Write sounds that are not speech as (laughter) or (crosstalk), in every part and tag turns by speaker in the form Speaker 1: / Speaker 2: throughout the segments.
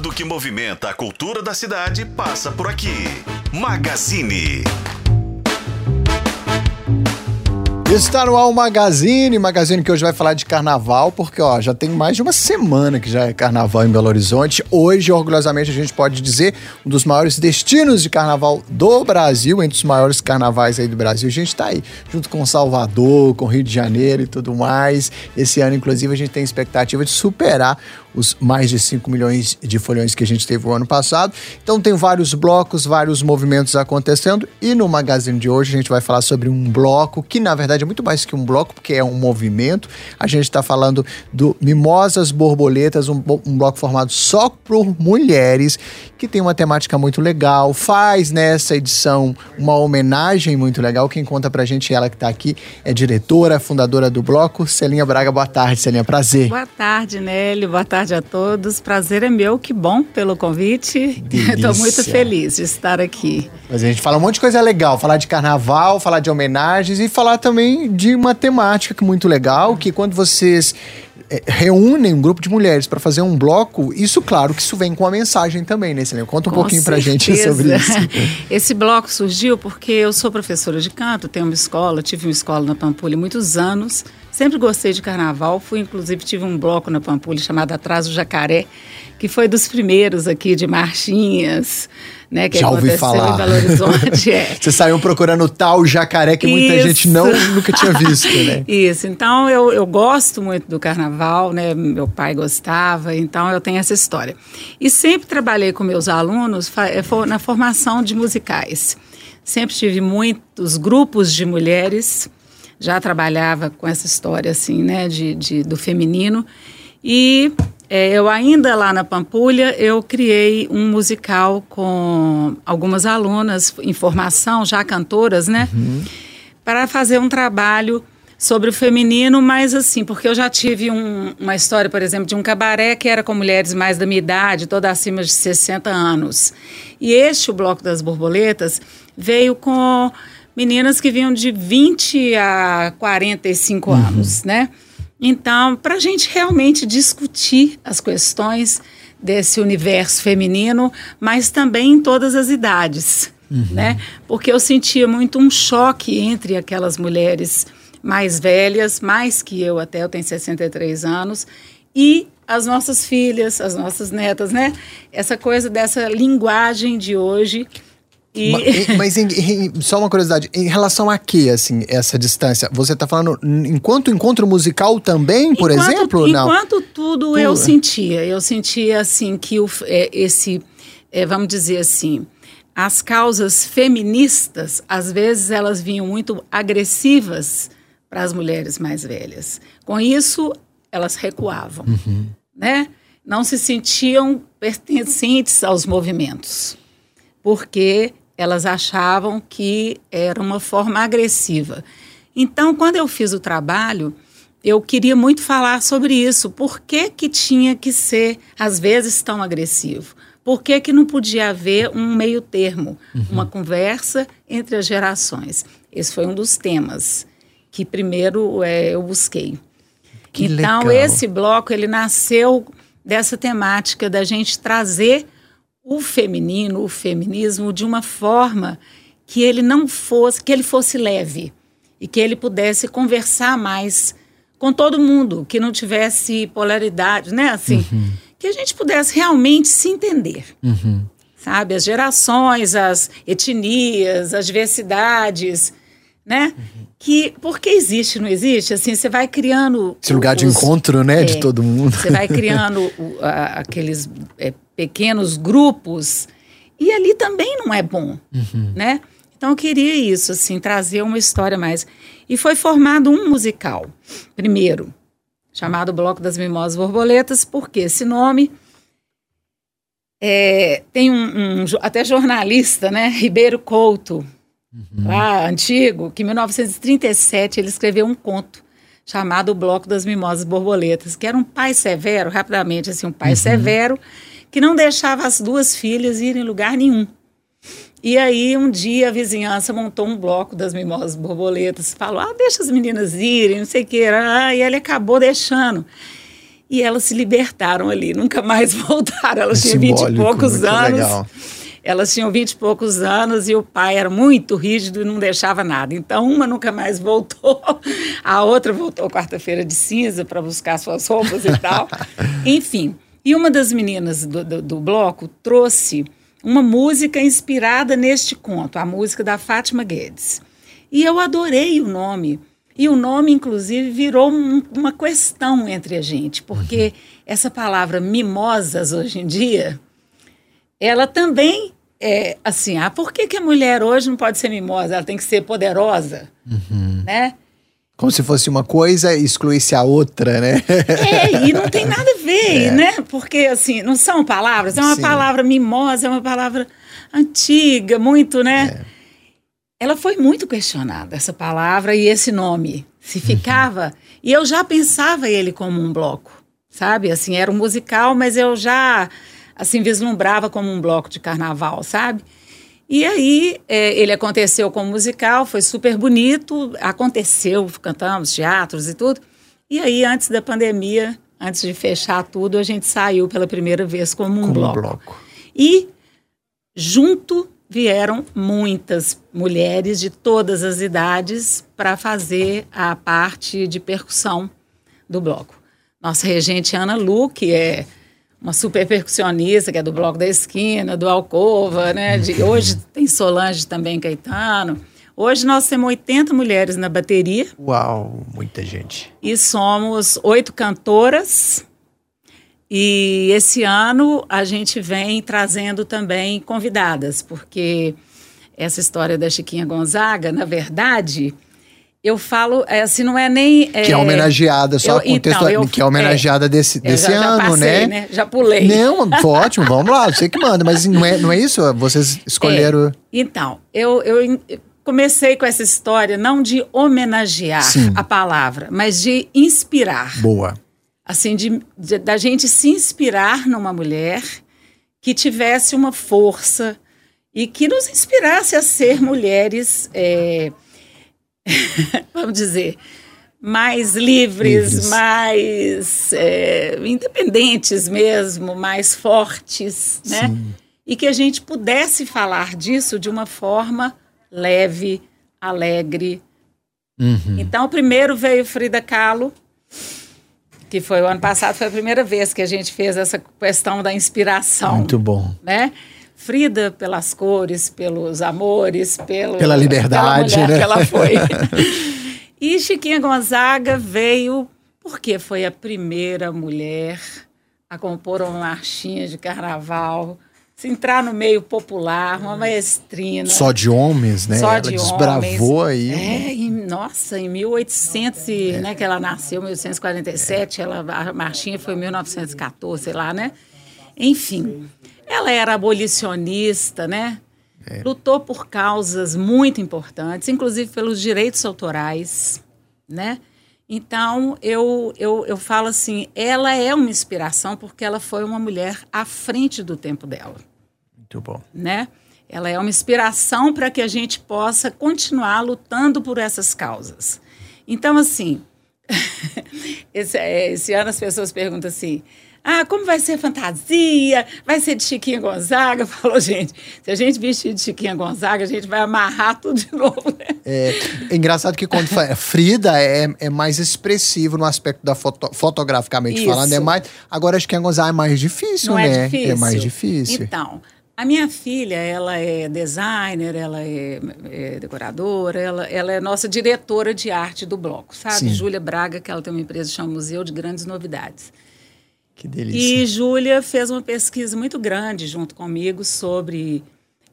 Speaker 1: Tudo que movimenta a cultura da cidade passa por aqui. Magazine.
Speaker 2: Está no Al Magazine, Magazine que hoje vai falar de carnaval, porque ó, já tem mais de uma semana que já é carnaval em Belo Horizonte. Hoje, orgulhosamente, a gente pode dizer um dos maiores destinos de carnaval do Brasil, entre os maiores carnavais aí do Brasil. A gente está aí, junto com Salvador, com Rio de Janeiro e tudo mais. Esse ano, inclusive, a gente tem expectativa de superar os mais de 5 milhões de folhões que a gente teve o ano passado. Então tem vários blocos, vários movimentos acontecendo e no Magazine de hoje a gente vai falar sobre um bloco que na verdade é muito mais que um bloco, porque é um movimento. A gente está falando do Mimosas Borboletas, um, um bloco formado só por mulheres, que tem uma temática muito legal, faz nessa edição uma homenagem muito legal. Quem conta pra gente, ela que está aqui, é diretora, fundadora do bloco, Celinha Braga. Boa tarde, Celinha, prazer.
Speaker 3: Boa tarde, Nélio. Boa tarde a todos. Prazer é meu, que bom pelo convite. (laughs) Estou muito feliz de estar aqui.
Speaker 2: Mas a gente fala um monte de coisa legal, falar de carnaval, falar de homenagens e falar também de uma temática que é muito legal, que quando vocês é, reúnem um grupo de mulheres para fazer um bloco, isso, claro, que isso vem com a mensagem também, né, Celina? Conta um
Speaker 3: com
Speaker 2: pouquinho
Speaker 3: para
Speaker 2: gente sobre isso. (laughs)
Speaker 3: Esse bloco surgiu porque eu sou professora de canto, tenho uma escola, tive uma escola na Pampulha muitos anos, sempre gostei de carnaval, fui, inclusive, tive um bloco na Pampulha chamado Atraso Jacaré, que foi dos primeiros aqui de marchinhas, né? Que
Speaker 2: Já ouvi falar.
Speaker 3: em Belo Horizonte. (laughs) É.
Speaker 2: Você saiu procurando tal jacaré que muita Isso. gente não, nunca tinha visto, né? (laughs)
Speaker 3: Isso. Então, eu, eu gosto muito do carnaval, né? Meu pai gostava, então eu tenho essa história. E sempre trabalhei com meus alunos é, na formação de musicais. Sempre tive muitos grupos de mulheres, já trabalhava com essa história, assim, né? De, de do feminino. E é, eu ainda lá na Pampulha, eu criei um musical com algumas alunas em formação, já cantoras, né? Uhum. Para fazer um trabalho sobre o feminino, mas assim, porque eu já tive um, uma história, por exemplo, de um cabaré que era com mulheres mais da minha idade, toda acima de 60 anos. E este, o Bloco das Borboletas, veio com meninas que vinham de 20 a 45 uhum. anos, né? Então, para a gente realmente discutir as questões desse universo feminino, mas também em todas as idades, uhum. né? Porque eu sentia muito um choque entre aquelas mulheres mais velhas, mais que eu até, eu tenho 63 anos, e as nossas filhas, as nossas netas, né? Essa coisa dessa linguagem de hoje
Speaker 2: e... Mas, (laughs) mas em, em, só uma curiosidade, em relação a que, assim, essa distância? Você está falando enquanto encontro musical também, por
Speaker 3: enquanto,
Speaker 2: exemplo?
Speaker 3: Enquanto não? tudo eu sentia. Eu sentia, assim, que o, é, esse, é, vamos dizer assim, as causas feministas, às vezes elas vinham muito agressivas para as mulheres mais velhas. Com isso, elas recuavam, uhum. né? Não se sentiam pertencentes aos movimentos porque elas achavam que era uma forma agressiva. Então, quando eu fiz o trabalho, eu queria muito falar sobre isso. Por que, que tinha que ser, às vezes, tão agressivo? Por que, que não podia haver um meio termo, uhum. uma conversa entre as gerações? Esse foi um dos temas que primeiro é, eu busquei. Que então, legal. esse bloco, ele nasceu dessa temática da gente trazer o feminino, o feminismo de uma forma que ele não fosse, que ele fosse leve e que ele pudesse conversar mais com todo mundo, que não tivesse polaridade, né? Assim, uhum. que a gente pudesse realmente se entender. Uhum. Sabe, as gerações, as etnias, as diversidades, né? Uhum. Que porque existe, não existe? Assim, você vai criando
Speaker 2: esse lugar os, de encontro, né, é, de todo mundo.
Speaker 3: Você vai criando o, a, aqueles é, pequenos grupos e ali também não é bom, uhum. né? Então eu queria isso, assim, trazer uma história mais. E foi formado um musical, primeiro, chamado Bloco das Mimosas Borboletas, porque esse nome é, tem um, um, até jornalista, né, Ribeiro Couto, uhum. lá antigo, que em 1937 ele escreveu um conto chamado O Bloco das Mimosas Borboletas, que era um pai severo, rapidamente assim, um pai uhum. severo, que não deixava as duas filhas irem em lugar nenhum. E aí, um dia, a vizinhança montou um bloco das mimosas borboletas, falou, ah, deixa as meninas irem, não sei o que, ah, e ele acabou deixando. E elas se libertaram ali, nunca mais (laughs) voltaram. Elas é tinham vinte e poucos anos. Legal. Elas tinham vinte e poucos anos e o pai era muito rígido e não deixava nada. Então, uma nunca mais voltou, a outra voltou quarta-feira de cinza para buscar suas roupas e tal. (laughs) Enfim. E uma das meninas do, do, do bloco trouxe uma música inspirada neste conto, a música da Fátima Guedes. E eu adorei o nome. E o nome, inclusive, virou um, uma questão entre a gente, porque uhum. essa palavra mimosas hoje em dia, ela também é assim, ah, por que, que a mulher hoje não pode ser mimosa? Ela tem que ser poderosa, uhum. né?
Speaker 2: Como se fosse uma coisa e excluísse a outra, né?
Speaker 3: É, e não tem nada a ver, (laughs) é. né? Porque, assim, não são palavras, é uma Sim. palavra mimosa, é uma palavra antiga, muito, né? É. Ela foi muito questionada, essa palavra e esse nome. Se ficava. Uhum. E eu já pensava ele como um bloco, sabe? Assim, era um musical, mas eu já, assim, vislumbrava como um bloco de carnaval, sabe? E aí é, ele aconteceu como musical, foi super bonito, aconteceu, cantamos teatros e tudo. E aí, antes da pandemia, antes de fechar tudo, a gente saiu pela primeira vez como um como bloco. bloco. E junto vieram muitas mulheres de todas as idades para fazer a parte de percussão do bloco. Nossa regente Ana Lu, que é uma super percussionista, que é do Bloco da Esquina, do Alcova, né? De, (laughs) hoje tem Solange também, Caetano. Hoje nós temos 80 mulheres na bateria.
Speaker 2: Uau, muita gente.
Speaker 3: E somos oito cantoras. E esse ano a gente vem trazendo também convidadas, porque essa história da Chiquinha Gonzaga, na verdade, eu falo, é, assim, não é nem.
Speaker 2: É, que é homenageada, só eu, contexto, então, eu, que é homenageada é, desse, desse já, ano, já passei, né? né?
Speaker 3: Já pulei.
Speaker 2: Não, (laughs) ótimo, vamos lá, você que manda, mas não é, não é isso? Vocês escolheram. É,
Speaker 3: então, eu, eu comecei com essa história não de homenagear Sim. a palavra, mas de inspirar.
Speaker 2: Boa.
Speaker 3: Assim, de, de, da gente se inspirar numa mulher que tivesse uma força e que nos inspirasse a ser mulheres. É, (laughs) vamos dizer, mais livres, livres. mais é, independentes mesmo, mais fortes, né? Sim. E que a gente pudesse falar disso de uma forma leve, alegre. Uhum. Então, primeiro veio Frida Kahlo, que foi o ano passado, foi a primeira vez que a gente fez essa questão da inspiração.
Speaker 2: Muito bom.
Speaker 3: Né? Frida pelas cores, pelos amores, pelo,
Speaker 2: pela liberdade,
Speaker 3: né?
Speaker 2: que
Speaker 3: ela foi. (laughs) e Chiquinha Gonzaga veio porque foi a primeira mulher a compor uma marchinha de carnaval, se entrar no meio popular, uma maestrina.
Speaker 2: Só de homens, né?
Speaker 3: Só
Speaker 2: ela
Speaker 3: de
Speaker 2: desbravou
Speaker 3: homens.
Speaker 2: aí.
Speaker 3: É, em, nossa, em 1800, é. né, que ela nasceu, 1847, é. ela, a marchinha foi em 1914, sei lá, né? Enfim. Ela era abolicionista, né? É. Lutou por causas muito importantes, inclusive pelos direitos autorais, né? Então, eu, eu, eu falo assim, ela é uma inspiração porque ela foi uma mulher à frente do tempo dela.
Speaker 2: Muito bom.
Speaker 3: Né? Ela é uma inspiração para que a gente possa continuar lutando por essas causas. Então, assim, (laughs) esse, é, esse ano as pessoas perguntam assim, ah, como vai ser fantasia? Vai ser de Chiquinha Gonzaga? (laughs) Falou, gente, se a gente vestir de Chiquinha Gonzaga, a gente vai amarrar tudo de novo, né?
Speaker 2: É, é engraçado que quando fala, (laughs) Frida é, é mais expressivo no aspecto da foto, fotograficamente Isso. falando, é mais. Agora a Chiquinha Gonzaga é mais difícil,
Speaker 3: Não
Speaker 2: é
Speaker 3: né? É difícil.
Speaker 2: É mais difícil.
Speaker 3: Então, a minha filha, ela é designer, ela é, é, decoradora, ela, ela é nossa diretora de arte do bloco, sabe? Júlia Braga, que ela tem uma empresa que chama Museu de Grandes Novidades.
Speaker 2: Que delícia.
Speaker 3: E Júlia fez uma pesquisa muito grande junto comigo sobre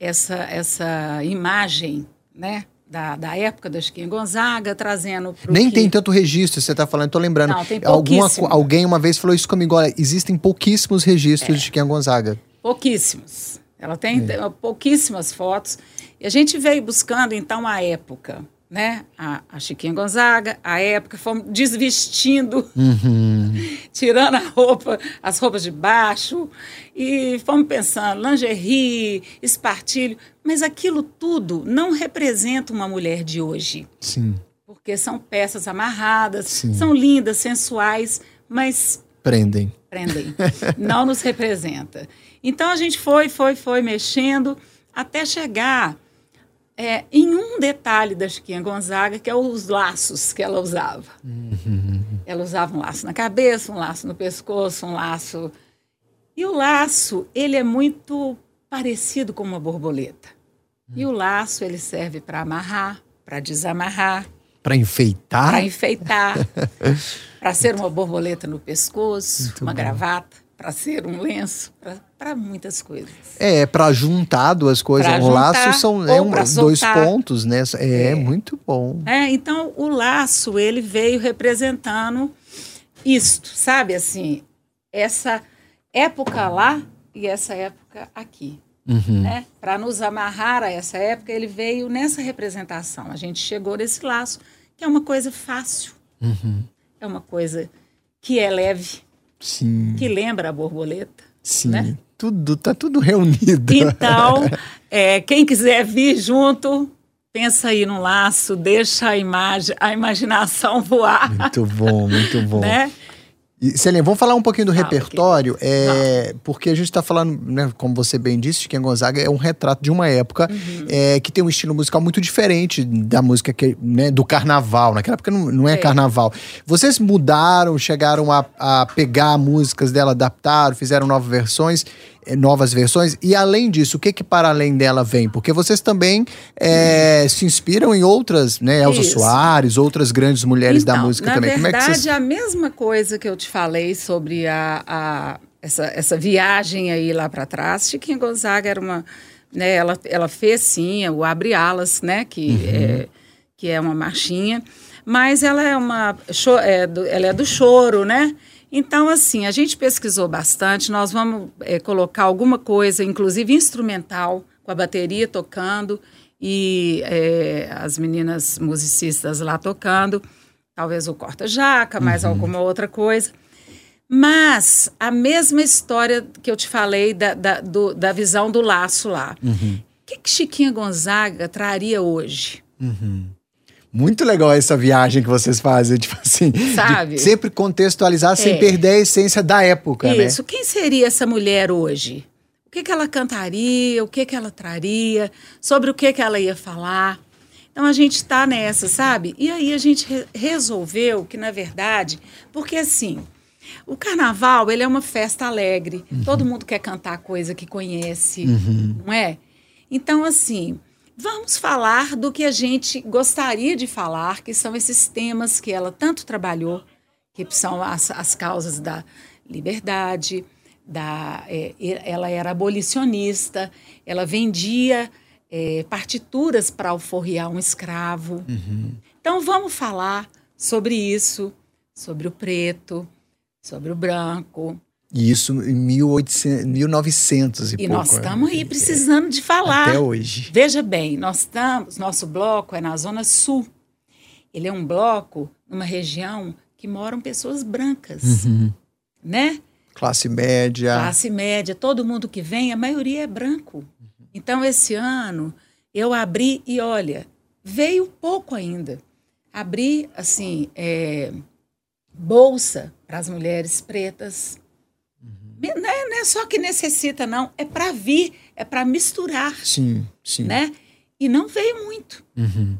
Speaker 3: essa, essa imagem, né? Da, da época da Chiquinha Gonzaga, trazendo
Speaker 2: Nem
Speaker 3: que...
Speaker 2: tem tanto registro, você está falando, estou lembrando.
Speaker 3: Não, tem
Speaker 2: Alguma, alguém uma vez falou isso comigo, olha, existem pouquíssimos registros é. de Chiquinha Gonzaga.
Speaker 3: Pouquíssimos. Ela tem é. pouquíssimas fotos. E a gente veio buscando, então, a época né? A, a, Chiquinha Gonzaga, a época, fomos desvestindo, uhum. (laughs) tirando a roupa, as roupas de baixo, e fomos pensando, lingerie, espartilho, mas aquilo tudo não representa uma mulher de hoje.
Speaker 2: Sim.
Speaker 3: Porque são peças amarradas, Sim. são lindas, sensuais, mas
Speaker 2: Prendem.
Speaker 3: Prendem. (laughs) não nos representa. Então a gente foi, foi, foi mexendo até chegar é, em um detalhe da Chiquinha Gonzaga, que é os laços que ela usava. Uhum. Ela usava um laço na cabeça, um laço no pescoço, um laço. E o laço, ele é muito parecido com uma borboleta. Uhum. E o laço, ele serve para amarrar, para desamarrar.
Speaker 2: Para enfeitar?
Speaker 3: Para enfeitar. (laughs) para ser uma borboleta no pescoço, muito uma bom. gravata, para ser um lenço, para muitas coisas.
Speaker 2: É, para juntar duas coisas. Pra um juntar, laço são é um, dois pontos, né? É, é, muito bom.
Speaker 3: É, então o laço ele veio representando isto, sabe assim, essa época lá e essa época aqui. Uhum. Né? Para nos amarrar a essa época, ele veio nessa representação. A gente chegou nesse laço, que é uma coisa fácil. Uhum. É uma coisa que é leve.
Speaker 2: Sim.
Speaker 3: Que lembra a borboleta.
Speaker 2: Sim.
Speaker 3: Né?
Speaker 2: Tudo, tá tudo reunido.
Speaker 3: Então, (laughs) é, quem quiser vir junto, pensa aí no laço, deixa a imagem, a imaginação voar.
Speaker 2: Muito bom, muito bom. (laughs) né? E, Celinha, vamos falar um pouquinho do ah, repertório, okay. é, porque a gente está falando, né, como você bem disse, Chiquinha Gonzaga é um retrato de uma época uhum. é, que tem um estilo musical muito diferente da música que, né, do carnaval. Naquela época não, não é, é, carnaval. Vocês mudaram, chegaram a, a pegar músicas dela, adaptaram, fizeram novas versões. Eh, novas versões. E além disso, o que que para além dela vem? Porque vocês também é, se inspiram em outras, né? Elza Isso. Soares, outras grandes mulheres então, da música também.
Speaker 3: Verdade,
Speaker 2: Como é que vocês...
Speaker 3: a mesma coisa que eu te falei sobre a, a essa, essa viagem aí lá para trás. Chiquinha Gonzaga era uma... Né, ela, ela fez sim o Abre Alas, né? Que, uhum. é, que é uma marchinha. Mas ela é uma... É ela é do choro, né? Então, assim, a gente pesquisou bastante, nós vamos é, colocar alguma coisa, inclusive instrumental, com a bateria tocando e é, as meninas musicistas lá tocando, talvez o corta-jaca, mais uhum. alguma outra coisa. Mas a mesma história que eu te falei da, da, do, da visão do laço lá. Uhum. O uhum. que, que Chiquinha Gonzaga traria hoje?
Speaker 2: Uhum. Muito legal essa viagem que vocês fazem, tipo assim. Sabe? Sempre contextualizar é. sem perder a essência da época,
Speaker 3: Isso.
Speaker 2: né?
Speaker 3: Isso. Quem seria essa mulher hoje? O que, que ela cantaria? O que, que ela traria? Sobre o que, que ela ia falar? Então a gente está nessa, sabe? E aí a gente re resolveu que, na verdade, porque assim, o carnaval ele é uma festa alegre. Uhum. Todo mundo quer cantar coisa que conhece, uhum. não é? Então, assim, Vamos falar do que a gente gostaria de falar, que são esses temas que ela tanto trabalhou, que são as, as causas da liberdade, da, é, ela era abolicionista, ela vendia é, partituras para alforriar um escravo. Uhum. Então vamos falar sobre isso, sobre o preto, sobre o branco,
Speaker 2: isso em 1800, 1900 e, e pouco.
Speaker 3: E nós estamos aí precisando é, de falar.
Speaker 2: Até hoje.
Speaker 3: Veja bem, nós estamos, nosso bloco é na Zona Sul. Ele é um bloco numa região que moram pessoas brancas, uhum. né?
Speaker 2: Classe média.
Speaker 3: Classe média. Todo mundo que vem, a maioria é branco. Então, esse ano, eu abri e, olha, veio pouco ainda. Abri, assim, é, bolsa para as mulheres pretas, não é, não é só que necessita, não. É para vir, é para misturar.
Speaker 2: Sim, sim.
Speaker 3: Né? E não veio muito. Uhum.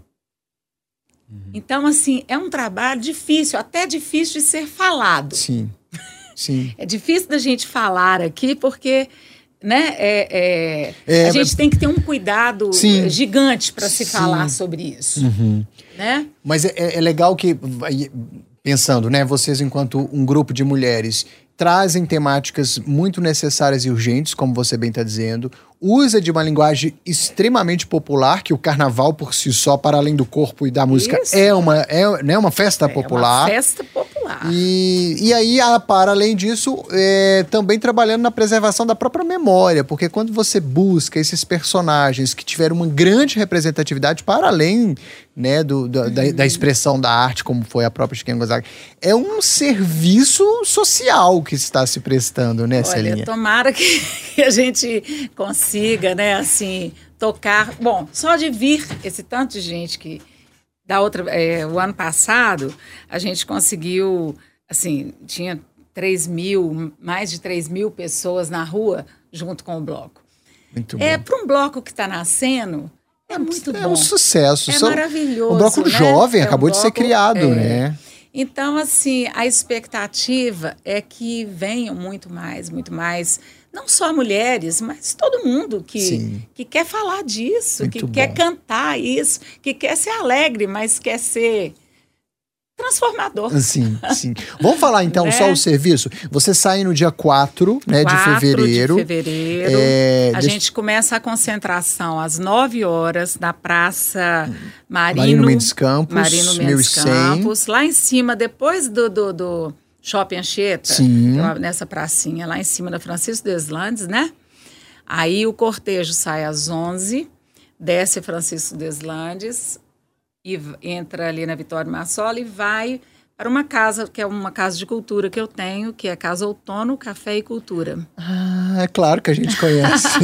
Speaker 3: Uhum. Então, assim, é um trabalho difícil, até difícil de ser falado.
Speaker 2: Sim, sim.
Speaker 3: é difícil da gente falar aqui, porque né, é, é, é a gente tem que ter um cuidado sim. gigante para se sim. falar sobre isso. Uhum. Né?
Speaker 2: Mas é, é legal que, pensando, né, vocês enquanto um grupo de mulheres trazem temáticas muito necessárias e urgentes, como você bem está dizendo, usa de uma linguagem extremamente popular, que o carnaval por si só, para além do corpo e da música, Isso. é uma, é, né, uma festa é popular.
Speaker 3: Uma festa popular.
Speaker 2: E, e aí, para além disso, é, também trabalhando na preservação da própria memória, porque quando você busca esses personagens que tiveram uma grande representatividade para além né, do, do uhum. da, da, expressão da arte, como foi a própria Chiquinha Gonzaga, é um serviço social que está se prestando, né, Olha, Celinha?
Speaker 3: tomara que (laughs) a gente consiga consiga, né, assim, tocar. Bom, só de vir esse tanto de gente que da outra, é, o ano passado a gente conseguiu, assim, tinha 3 mil, mais de 3 mil pessoas na rua junto com o bloco.
Speaker 2: Muito
Speaker 3: É,
Speaker 2: bom.
Speaker 3: para um bloco que está nascendo, é muito
Speaker 2: É
Speaker 3: bom.
Speaker 2: um sucesso.
Speaker 3: É
Speaker 2: São-
Speaker 3: maravilhoso.
Speaker 2: Um bloco
Speaker 3: né?
Speaker 2: jovem,
Speaker 3: É um
Speaker 2: acabou de ser
Speaker 3: bloco-
Speaker 2: criado,
Speaker 3: é.
Speaker 2: né?
Speaker 3: Então, assim, a expectativa é que venham muito mais, muito mais, não só mulheres, mas todo mundo que,
Speaker 2: Sim.
Speaker 3: que quer falar disso,
Speaker 2: Muito
Speaker 3: que
Speaker 2: bom.
Speaker 3: quer cantar isso, que quer ser alegre, mas quer ser transformador.
Speaker 2: Sim, sim. Vamos falar então (laughs)
Speaker 3: Né?
Speaker 2: só o serviço. Você sai no dia 4 né, de
Speaker 3: 4
Speaker 2: fevereiro.
Speaker 3: de fevereiro.
Speaker 2: É,
Speaker 3: a
Speaker 2: deixa-
Speaker 3: gente começa a concentração às 9 horas na Praça Marino,
Speaker 2: Marino Mendes Campos,
Speaker 3: Marino Mendes
Speaker 2: 1100.
Speaker 3: Campos, lá em cima, depois do, do, do Shopping Anchieta, nessa pracinha, lá em cima da Francisco Deslandes, né? Aí o cortejo sai às 11, desce Francisco Deslandes e entra ali na Vitória Massola e vai para uma casa, que é uma casa de cultura que eu tenho, que é a Casa Outono, Café e Cultura.
Speaker 2: Ah, é claro que a gente conhece. (laughs)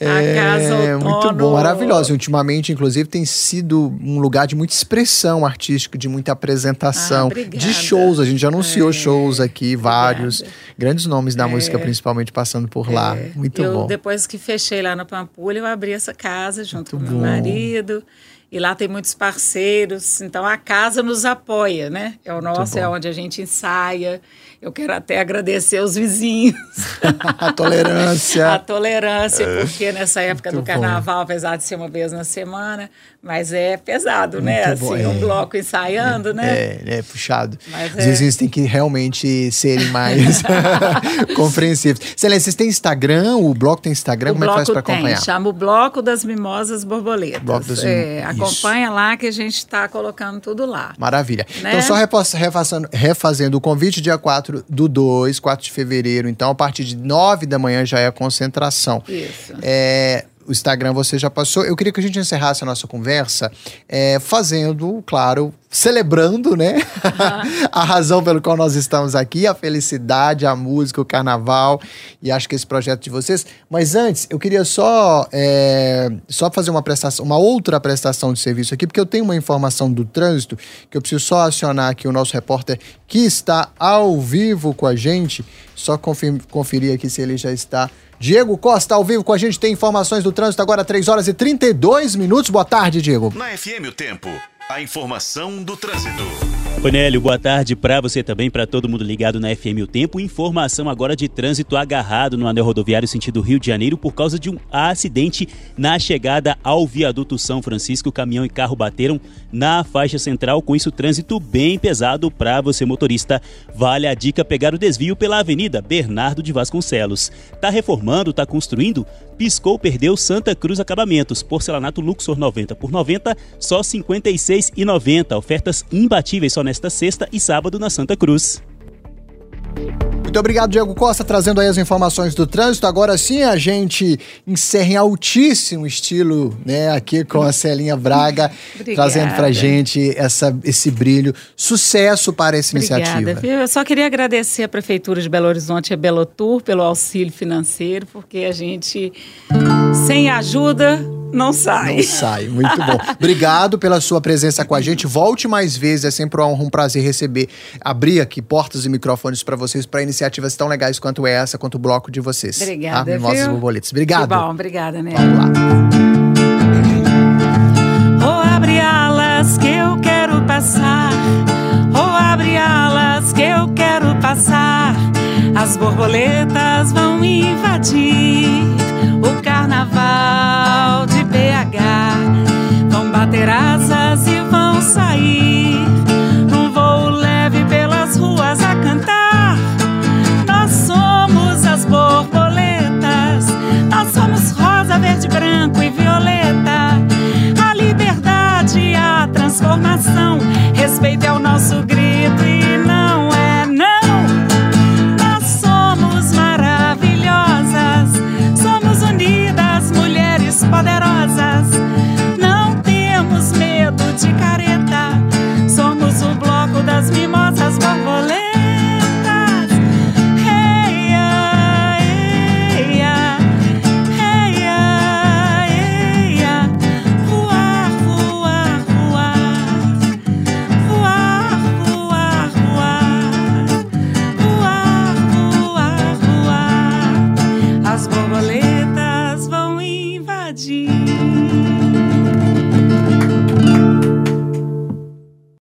Speaker 3: A Casa
Speaker 2: é muito
Speaker 3: Outono.
Speaker 2: bom, maravilhosa. Ultimamente, inclusive, tem sido um lugar de muita expressão artística, de muita apresentação,
Speaker 3: Ah, obrigada.
Speaker 2: de shows. A gente já anunciou
Speaker 3: É,
Speaker 2: shows aqui, vários grandes nomes da música,
Speaker 3: É.
Speaker 2: principalmente passando por lá. Muito
Speaker 3: eu,
Speaker 2: bom.
Speaker 3: Depois que fechei lá no Pampulha, eu abri essa casa junto
Speaker 2: Muito
Speaker 3: com meu
Speaker 2: bom.
Speaker 3: marido. E lá tem muitos parceiros, então a casa nos apoia, né? É o nosso, é
Speaker 2: bom.
Speaker 3: onde a gente ensaia. Eu quero até agradecer os vizinhos. (laughs)
Speaker 2: a tolerância.
Speaker 3: A tolerância, porque nessa época
Speaker 2: É. Muito
Speaker 3: do
Speaker 2: bom.
Speaker 3: carnaval, apesar de ser uma vez na semana, mas é pesado, né?
Speaker 2: Muito bom,
Speaker 3: Assim,
Speaker 2: é.
Speaker 3: um bloco ensaiando, né?
Speaker 2: É, é puxado.
Speaker 3: Mas
Speaker 2: Os
Speaker 3: é.
Speaker 2: vizinhos têm que realmente serem mais (laughs) compreensivos. Selene, vocês têm Instagram? O bloco tem Instagram?
Speaker 3: O
Speaker 2: Como é que faz para acompanhar?
Speaker 3: chama o Bloco das Mimosas Borboletas.
Speaker 2: Bloco das
Speaker 3: É, Acompanha lá que a gente está colocando tudo lá.
Speaker 2: Maravilha.
Speaker 3: Né?
Speaker 2: Então, só refaçando- refazendo o convite, dia 4 do 2, 4 de fevereiro. Então, a partir de 9 da manhã já é a concentração.
Speaker 3: Isso.
Speaker 2: É, o Instagram você já passou. Eu queria que a gente encerrasse a nossa conversa é, fazendo, claro, celebrando, né? (laughs) a razão pelo qual nós estamos aqui, a felicidade, a música, o carnaval e acho que esse projeto de vocês. Mas antes, eu queria só, é, só fazer uma prestação, uma outra prestação de serviço aqui, porque eu tenho uma informação do trânsito que eu preciso só acionar aqui o nosso repórter que está ao vivo com a gente. Só conferir aqui se ele já está. Diego Costa, ao vivo com a gente, tem informações do trânsito agora, 3 horas e 32 minutos. Boa tarde, Diego.
Speaker 1: Na FM O Tempo, a informação do trânsito.
Speaker 4: Oi, Nélio, boa tarde para você também, para todo mundo ligado na FM O Tempo. Informação agora de trânsito agarrado no anel rodoviário sentido Rio de Janeiro por causa de um acidente na chegada ao viaduto São Francisco. Caminhão e carro bateram na faixa central, com isso trânsito bem pesado para você motorista. Vale a dica pegar o desvio pela Avenida Bernardo de Vasconcelos. Tá reformando, tá construindo? Piscou, perdeu Santa Cruz Acabamentos. Porcelanato Luxor 90 por 90, só R$ 56,90. Ofertas imbatíveis só nesta sexta e sábado na Santa Cruz.
Speaker 2: Muito obrigado, Diego Costa, trazendo aí as informações do trânsito. Agora sim, a gente encerra em altíssimo estilo, né, aqui com a Celinha Braga, trazendo pra gente essa, esse brilho. Sucesso para essa iniciativa.
Speaker 3: Obrigada. viu? Eu só queria agradecer à Prefeitura de Belo Horizonte e a Belotur pelo auxílio financeiro, porque a gente, sem ajuda, não sai.
Speaker 2: Não sai, muito bom. (laughs) Obrigado pela sua presença com a gente. Volte mais vezes, é sempre um um prazer receber, abrir aqui portas e microfones para vocês, para iniciativas tão legais quanto essa, quanto o bloco de vocês.
Speaker 3: Obrigada,
Speaker 2: Tá? Mimosas
Speaker 3: viu?
Speaker 2: Borboletas. Obrigado.
Speaker 3: Que bom, obrigada, né?
Speaker 2: Vamos lá.
Speaker 3: Oh, abre alas que eu quero passar. Oh, abre alas que eu quero passar. As borboletas vão invadir o carnaval bater asas e vão sair num voo leve pelas ruas a cantar. Nós somos as borboletas. Nós somos rosa, verde, branco e violeta. A liberdade, a transformação. Respeito é o nosso grito